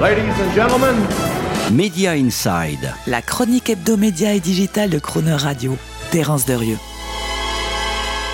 Ladies and gentlemen, Media Inside. La chronique hebdomédia et digitale de Croner Radio. Terence Derieux.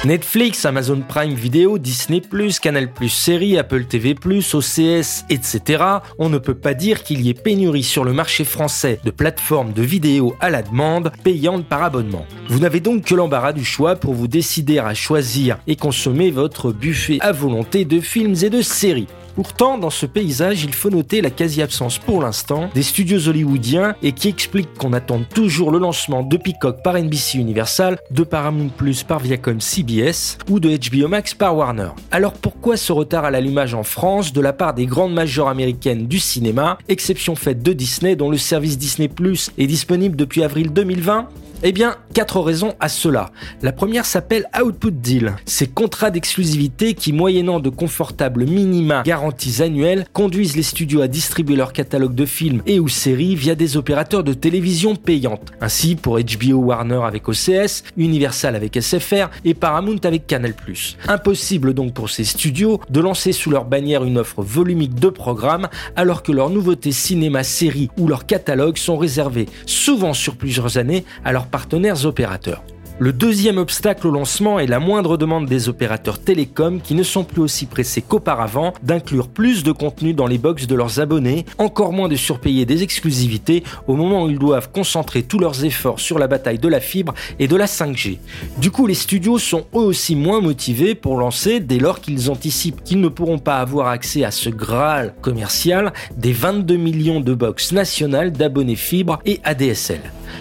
Netflix, Amazon Prime Video, Disney+, Canal+, Série, Apple TV+, OCS, etc. On ne peut pas dire qu'il y ait pénurie sur le marché français de plateformes de vidéos à la demande, payantes par abonnement. Vous n'avez donc que l'embarras du choix pour vous décider à choisir et consommer votre buffet à volonté de films et de séries. Pourtant, dans ce paysage, il faut noter la quasi-absence pour l'instant des studios hollywoodiens et qui explique qu'on attend toujours le lancement de Peacock par NBC Universal, de Paramount Plus par Viacom CBS ou de HBO Max par Warner. Alors pourquoi ce retard à l'allumage en France de la part des grandes majors américaines du cinéma, exception faite de Disney dont le service Disney Plus est disponible depuis avril 2020 eh bien, quatre raisons à cela. La première s'appelle Output Deal. Ces contrats d'exclusivité qui, moyennant de confortables minima garanties annuelles, conduisent les studios à distribuer leur catalogue de films et ou séries via des opérateurs de télévision payantes. Ainsi, pour HBO Warner avec OCS, Universal avec SFR et Paramount avec Canal+. Impossible donc pour ces studios de lancer sous leur bannière une offre volumique de programmes alors que leurs nouveautés cinéma, séries ou leurs catalogues sont réservés souvent sur plusieurs années partenaires opérateurs. Le deuxième obstacle au lancement est la moindre demande des opérateurs télécoms qui ne sont plus aussi pressés qu'auparavant d'inclure plus de contenu dans les box de leurs abonnés, encore moins de surpayer des exclusivités au moment où ils doivent concentrer tous leurs efforts sur la bataille de la fibre et de la 5G. Du coup, les studios sont eux aussi moins motivés pour lancer dès lors qu'ils anticipent qu'ils ne pourront pas avoir accès à ce Graal commercial des 22 millions de box nationales d'abonnés fibre et ADSL.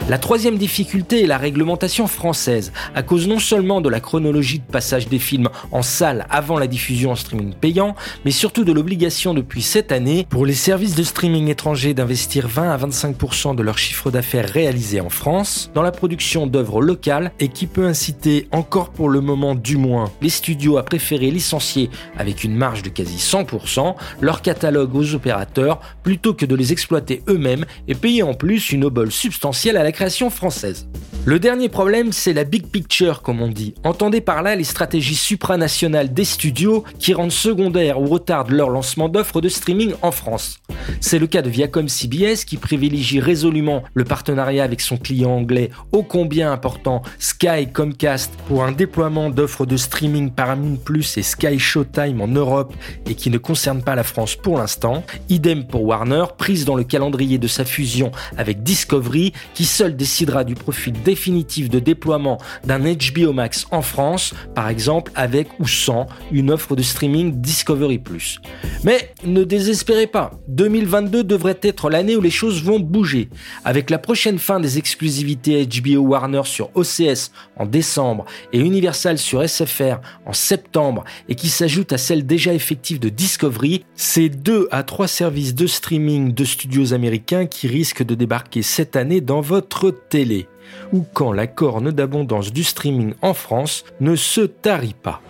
La troisième difficulté est la réglementation française, à cause non seulement de la chronologie de passage des films en salle avant la diffusion en streaming payant, mais surtout de l'obligation depuis cette année pour les services de streaming étrangers d'investir 20 à 25% de leur chiffre d'affaires réalisé en France dans la production d'œuvres locales et qui peut inciter encore pour le moment du moins les studios à préférer licencier avec une marge de quasi 100% leur catalogue aux opérateurs plutôt que de les exploiter eux-mêmes et payer en plus une obole substantielle à la création française. Le dernier problème, c'est la big picture, comme on dit. Entendez par là les stratégies supranationales des studios qui rendent secondaire ou retardent leur lancement d'offres de streaming en France. C'est le cas de Viacom CBS qui privilégie résolument le partenariat avec son client anglais ô combien important Sky Comcast pour un déploiement d'offres de streaming Paramount Plus et Sky Showtime en Europe et qui ne concerne pas la France pour l'instant. Idem pour Warner, prise dans le calendrier de sa fusion avec Discovery qui seul décidera du profil définitif de déploiement d'un HBO Max en France, par exemple avec ou sans une offre de streaming Discovery ⁇ Mais ne désespérez pas, 2022 devrait être l'année où les choses vont bouger. Avec la prochaine fin des exclusivités HBO Warner sur OCS en décembre et Universal sur SFR en septembre et qui s'ajoute à celle déjà effective de Discovery, c'est deux à trois services de streaming de studios américains qui risquent de débarquer cette année dans votre télé ou quand la corne d'abondance du streaming en France ne se tarit pas.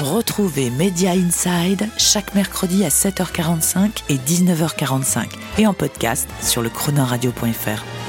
Retrouvez Media Inside chaque mercredi à 7h45 et 19h45 et en podcast sur le chronoradio.fr.